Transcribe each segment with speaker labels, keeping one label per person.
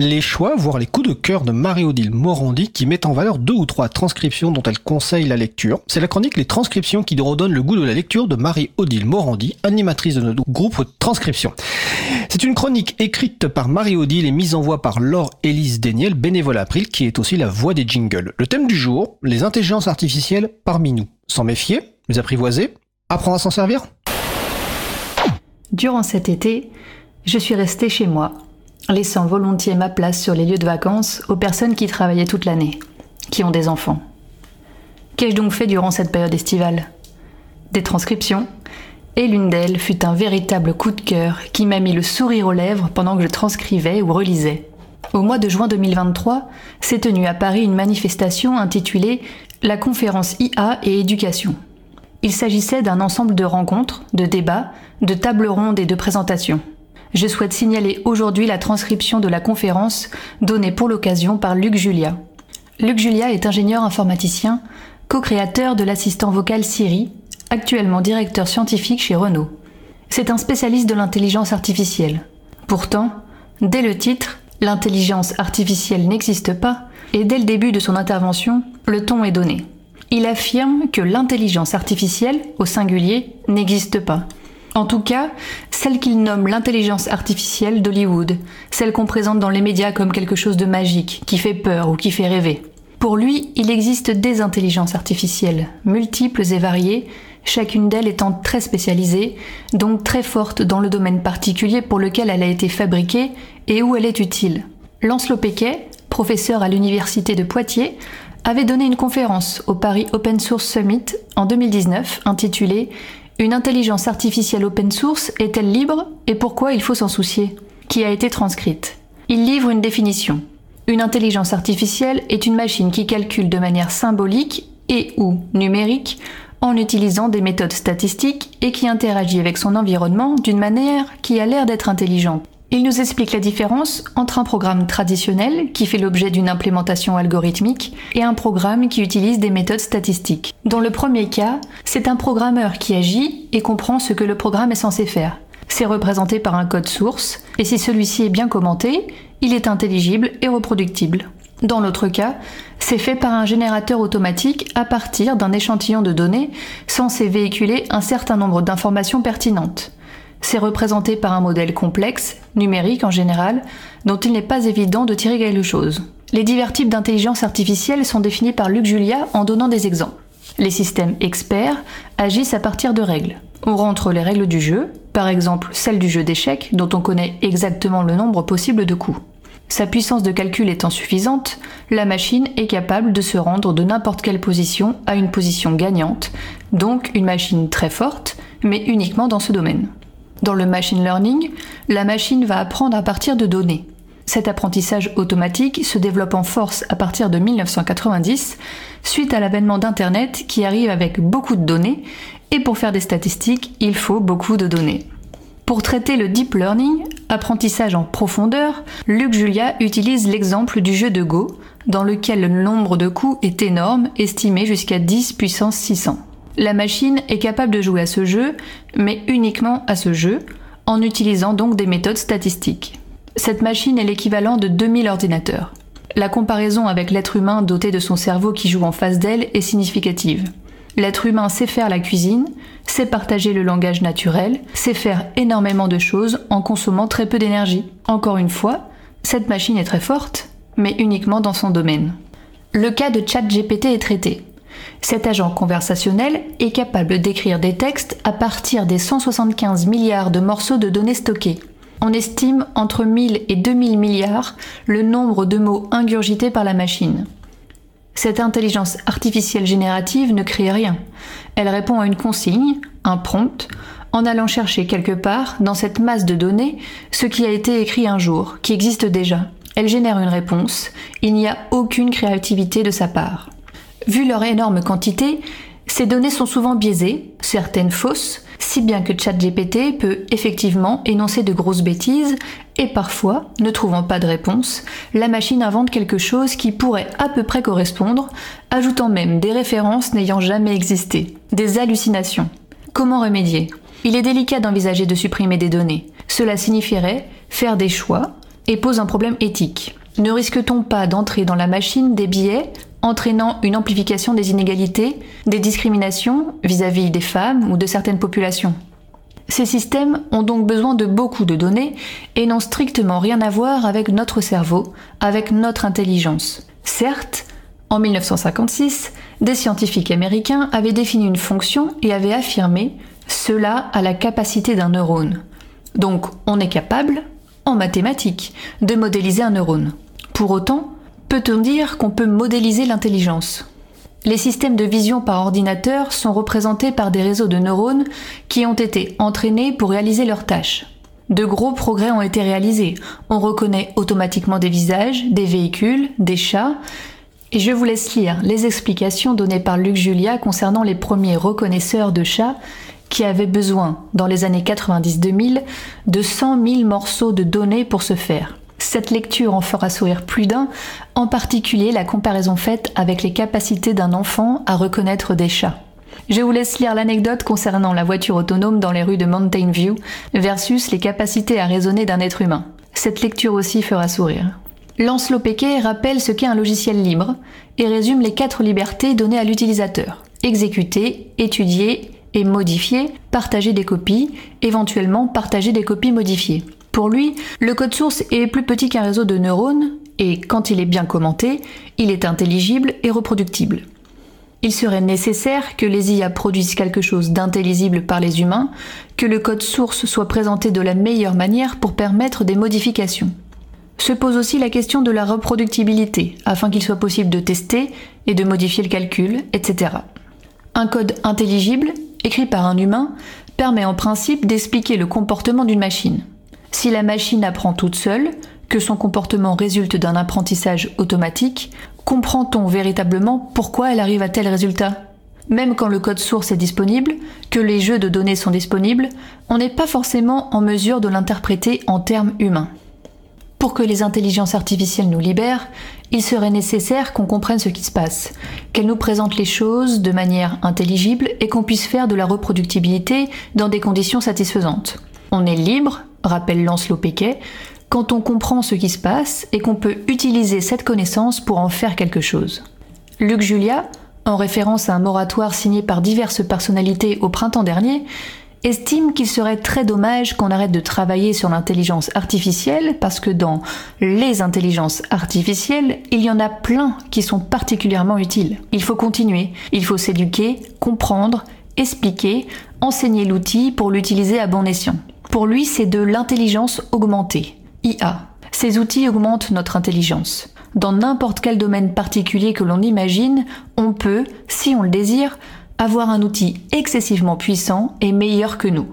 Speaker 1: les choix, voire les coups de cœur de Marie-Odile Morandi qui met en valeur deux ou trois transcriptions dont elle conseille la lecture. C'est la chronique Les transcriptions qui redonne le goût de la lecture de Marie-Odile Morandi, animatrice de notre groupe Transcription. C'est une chronique écrite par Marie-Odile et mise en voix par Laure Élise Daniel, bénévole April, qui est aussi la voix des jingles. Le thème du jour, les intelligences artificielles parmi nous. S'en méfier, les apprivoiser, apprendre à s'en servir?
Speaker 2: Durant cet été, je suis restée chez moi, laissant volontiers ma place sur les lieux de vacances aux personnes qui travaillaient toute l'année, qui ont des enfants. Qu'ai-je donc fait durant cette période estivale? Des transcriptions, et l'une d'elles fut un véritable coup de cœur qui m'a mis le sourire aux lèvres pendant que je transcrivais ou relisais. Au mois de juin 2023, s'est tenue à Paris une manifestation intitulée La conférence IA et éducation. Il s'agissait d'un ensemble de rencontres, de débats, de tables rondes et de présentations. Je souhaite signaler aujourd'hui la transcription de la conférence donnée pour l'occasion par Luc Julia. Luc Julia est ingénieur informaticien, co-créateur de l'assistant vocal Siri, actuellement directeur scientifique chez Renault. C'est un spécialiste de l'intelligence artificielle. Pourtant, dès le titre, l'intelligence artificielle n'existe pas, et dès le début de son intervention, le ton est donné. Il affirme que l'intelligence artificielle, au singulier, n'existe pas. En tout cas, celle qu'il nomme l'intelligence artificielle d'Hollywood, celle qu'on présente dans les médias comme quelque chose de magique, qui fait peur ou qui fait rêver. Pour lui, il existe des intelligences artificielles, multiples et variées, chacune d'elles étant très spécialisée, donc très forte dans le domaine particulier pour lequel elle a été fabriquée et où elle est utile. Lancelot Péquet, professeur à l'université de Poitiers, avait donné une conférence au Paris Open Source Summit en 2019 intitulée Une intelligence artificielle open source est-elle libre et pourquoi il faut s'en soucier? Qui a été transcrite? Il livre une définition. Une intelligence artificielle est une machine qui calcule de manière symbolique et ou numérique en utilisant des méthodes statistiques et qui interagit avec son environnement d'une manière qui a l'air d'être intelligente. Il nous explique la différence entre un programme traditionnel qui fait l'objet d'une implémentation algorithmique et un programme qui utilise des méthodes statistiques. Dans le premier cas, c'est un programmeur qui agit et comprend ce que le programme est censé faire. C'est représenté par un code source, et si celui-ci est bien commenté, il est intelligible et reproductible. Dans l'autre cas, c'est fait par un générateur automatique à partir d'un échantillon de données censé véhiculer un certain nombre d'informations pertinentes. C'est représenté par un modèle complexe, numérique en général, dont il n'est pas évident de tirer quelque chose. Les divers types d'intelligence artificielle sont définis par Luc Julia en donnant des exemples. Les systèmes experts agissent à partir de règles. On rentre les règles du jeu, par exemple celle du jeu d'échecs dont on connaît exactement le nombre possible de coups. Sa puissance de calcul étant suffisante, la machine est capable de se rendre de n'importe quelle position à une position gagnante, donc une machine très forte, mais uniquement dans ce domaine. Dans le machine learning, la machine va apprendre à partir de données. Cet apprentissage automatique se développe en force à partir de 1990, suite à l'avènement d'Internet qui arrive avec beaucoup de données, et pour faire des statistiques, il faut beaucoup de données. Pour traiter le deep learning, apprentissage en profondeur, Luc Julia utilise l'exemple du jeu de Go, dans lequel le nombre de coups est énorme, estimé jusqu'à 10 puissance 600. La machine est capable de jouer à ce jeu, mais uniquement à ce jeu, en utilisant donc des méthodes statistiques. Cette machine est l'équivalent de 2000 ordinateurs. La comparaison avec l'être humain doté de son cerveau qui joue en face d'elle est significative. L'être humain sait faire la cuisine, sait partager le langage naturel, sait faire énormément de choses en consommant très peu d'énergie. Encore une fois, cette machine est très forte, mais uniquement dans son domaine. Le cas de ChatGPT est traité. Cet agent conversationnel est capable d'écrire des textes à partir des 175 milliards de morceaux de données stockés. On estime entre 1000 et 2000 milliards le nombre de mots ingurgités par la machine. Cette intelligence artificielle générative ne crée rien. Elle répond à une consigne, un prompt, en allant chercher quelque part dans cette masse de données ce qui a été écrit un jour, qui existe déjà. Elle génère une réponse, il n'y a aucune créativité de sa part. Vu leur énorme quantité, ces données sont souvent biaisées, certaines fausses, si bien que ChatGPT peut effectivement énoncer de grosses bêtises et parfois, ne trouvant pas de réponse, la machine invente quelque chose qui pourrait à peu près correspondre, ajoutant même des références n'ayant jamais existé, des hallucinations. Comment remédier? Il est délicat d'envisager de supprimer des données. Cela signifierait faire des choix et pose un problème éthique. Ne risque-t-on pas d'entrer dans la machine des biais entraînant une amplification des inégalités, des discriminations vis-à-vis des femmes ou de certaines populations Ces systèmes ont donc besoin de beaucoup de données et n'ont strictement rien à voir avec notre cerveau, avec notre intelligence. Certes, en 1956, des scientifiques américains avaient défini une fonction et avaient affirmé cela a la capacité d'un neurone. Donc on est capable, en mathématiques, de modéliser un neurone. Pour autant, peut-on dire qu'on peut modéliser l'intelligence? Les systèmes de vision par ordinateur sont représentés par des réseaux de neurones qui ont été entraînés pour réaliser leurs tâches. De gros progrès ont été réalisés. On reconnaît automatiquement des visages, des véhicules, des chats, et je vous laisse lire les explications données par Luc Julia concernant les premiers reconnaisseurs de chats qui avaient besoin, dans les années 90-2000, de 100 000 morceaux de données pour ce faire. Cette lecture en fera sourire plus d'un, en particulier la comparaison faite avec les capacités d'un enfant à reconnaître des chats. Je vous laisse lire l'anecdote concernant la voiture autonome dans les rues de Mountain View versus les capacités à raisonner d'un être humain. Cette lecture aussi fera sourire. Lancelot Péquet rappelle ce qu'est un logiciel libre et résume les quatre libertés données à l'utilisateur. Exécuter, étudier et modifier, partager des copies, éventuellement partager des copies modifiées. Pour lui, le code source est plus petit qu'un réseau de neurones et quand il est bien commenté, il est intelligible et reproductible. Il serait nécessaire que les IA produisent quelque chose d'intelligible par les humains, que le code source soit présenté de la meilleure manière pour permettre des modifications se pose aussi la question de la reproductibilité, afin qu'il soit possible de tester et de modifier le calcul, etc. Un code intelligible, écrit par un humain, permet en principe d'expliquer le comportement d'une machine. Si la machine apprend toute seule, que son comportement résulte d'un apprentissage automatique, comprend-on véritablement pourquoi elle arrive à tel résultat? Même quand le code source est disponible, que les jeux de données sont disponibles, on n'est pas forcément en mesure de l'interpréter en termes humains. Pour que les intelligences artificielles nous libèrent, il serait nécessaire qu'on comprenne ce qui se passe, qu'elles nous présentent les choses de manière intelligible et qu'on puisse faire de la reproductibilité dans des conditions satisfaisantes. On est libre, rappelle Lancelot Péquet, quand on comprend ce qui se passe et qu'on peut utiliser cette connaissance pour en faire quelque chose. Luc Julia, en référence à un moratoire signé par diverses personnalités au printemps dernier, estime qu'il serait très dommage qu'on arrête de travailler sur l'intelligence artificielle parce que dans les intelligences artificielles, il y en a plein qui sont particulièrement utiles. Il faut continuer, il faut s'éduquer, comprendre, expliquer, enseigner l'outil pour l'utiliser à bon escient. Pour lui, c'est de l'intelligence augmentée, IA. Ces outils augmentent notre intelligence. Dans n'importe quel domaine particulier que l'on imagine, on peut, si on le désire, avoir un outil excessivement puissant et meilleur que nous.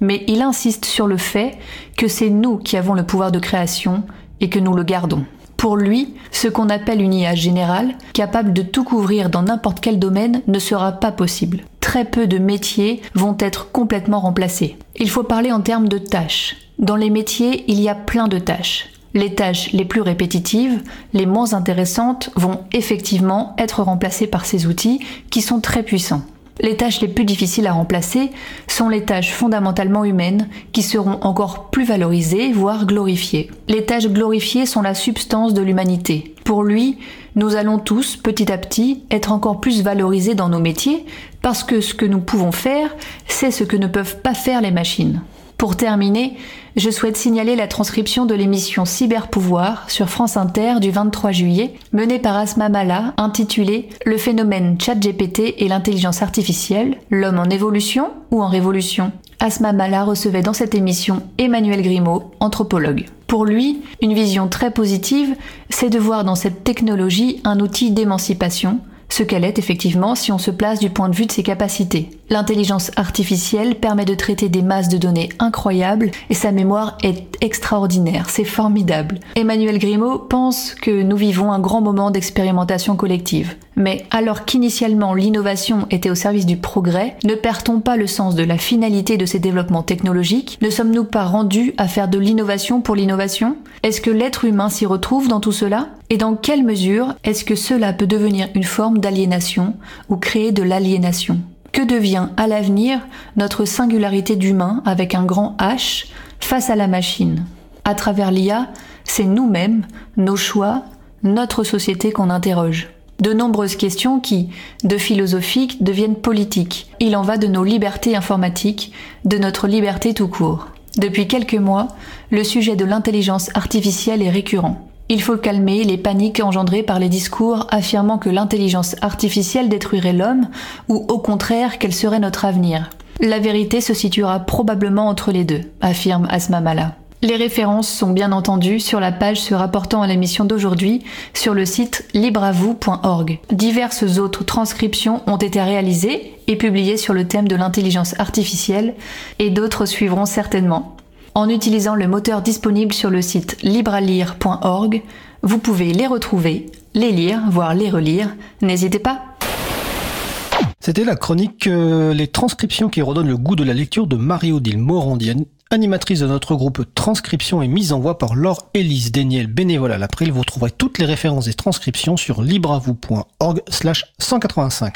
Speaker 2: Mais il insiste sur le fait que c'est nous qui avons le pouvoir de création et que nous le gardons. Pour lui, ce qu'on appelle une IA générale, capable de tout couvrir dans n'importe quel domaine, ne sera pas possible. Très peu de métiers vont être complètement remplacés. Il faut parler en termes de tâches. Dans les métiers, il y a plein de tâches. Les tâches les plus répétitives, les moins intéressantes, vont effectivement être remplacées par ces outils qui sont très puissants. Les tâches les plus difficiles à remplacer sont les tâches fondamentalement humaines qui seront encore plus valorisées, voire glorifiées. Les tâches glorifiées sont la substance de l'humanité. Pour lui, nous allons tous, petit à petit, être encore plus valorisés dans nos métiers parce que ce que nous pouvons faire, c'est ce que ne peuvent pas faire les machines. Pour terminer, je souhaite signaler la transcription de l'émission Cyberpouvoir sur France Inter du 23 juillet, menée par Asma Mala, intitulée Le phénomène ChatGPT et l'intelligence artificielle, l'homme en évolution ou en révolution? Asma Mala recevait dans cette émission Emmanuel Grimaud, anthropologue. Pour lui, une vision très positive, c'est de voir dans cette technologie un outil d'émancipation, ce qu'elle est effectivement si on se place du point de vue de ses capacités. L'intelligence artificielle permet de traiter des masses de données incroyables et sa mémoire est extraordinaire, c'est formidable. Emmanuel Grimaud pense que nous vivons un grand moment d'expérimentation collective. Mais alors qu'initialement l'innovation était au service du progrès, ne perd-on pas le sens de la finalité de ces développements technologiques. Ne sommes-nous pas rendus à faire de l'innovation pour l'innovation? Est-ce que l'être humain s'y retrouve dans tout cela? Et dans quelle mesure est-ce que cela peut devenir une forme d'aliénation ou créer de l'aliénation? Que devient à l'avenir notre singularité d'humain avec un grand H face à la machine À travers l'IA, c'est nous-mêmes, nos choix, notre société qu'on interroge. De nombreuses questions qui, de philosophiques, deviennent politiques. Il en va de nos libertés informatiques, de notre liberté tout court. Depuis quelques mois, le sujet de l'intelligence artificielle est récurrent. Il faut calmer les paniques engendrées par les discours affirmant que l'intelligence artificielle détruirait l'homme ou au contraire qu'elle serait notre avenir. La vérité se situera probablement entre les deux, affirme Asma Mala. Les références sont bien entendu sur la page se rapportant à l'émission d'aujourd'hui sur le site libreavou.org. Diverses autres transcriptions ont été réalisées et publiées sur le thème de l'intelligence artificielle et d'autres suivront certainement. En utilisant le moteur disponible sur le site libralire.org, vous pouvez les retrouver, les lire, voire les relire. N'hésitez pas.
Speaker 1: C'était la chronique euh, Les transcriptions qui redonnent le goût de la lecture de Marie-Odile Morandienne, animatrice de notre groupe Transcription et mise en voix par Laure Élise Déniel, bénévole à l'April. Vous trouverez toutes les références des transcriptions sur libravou.org slash 185.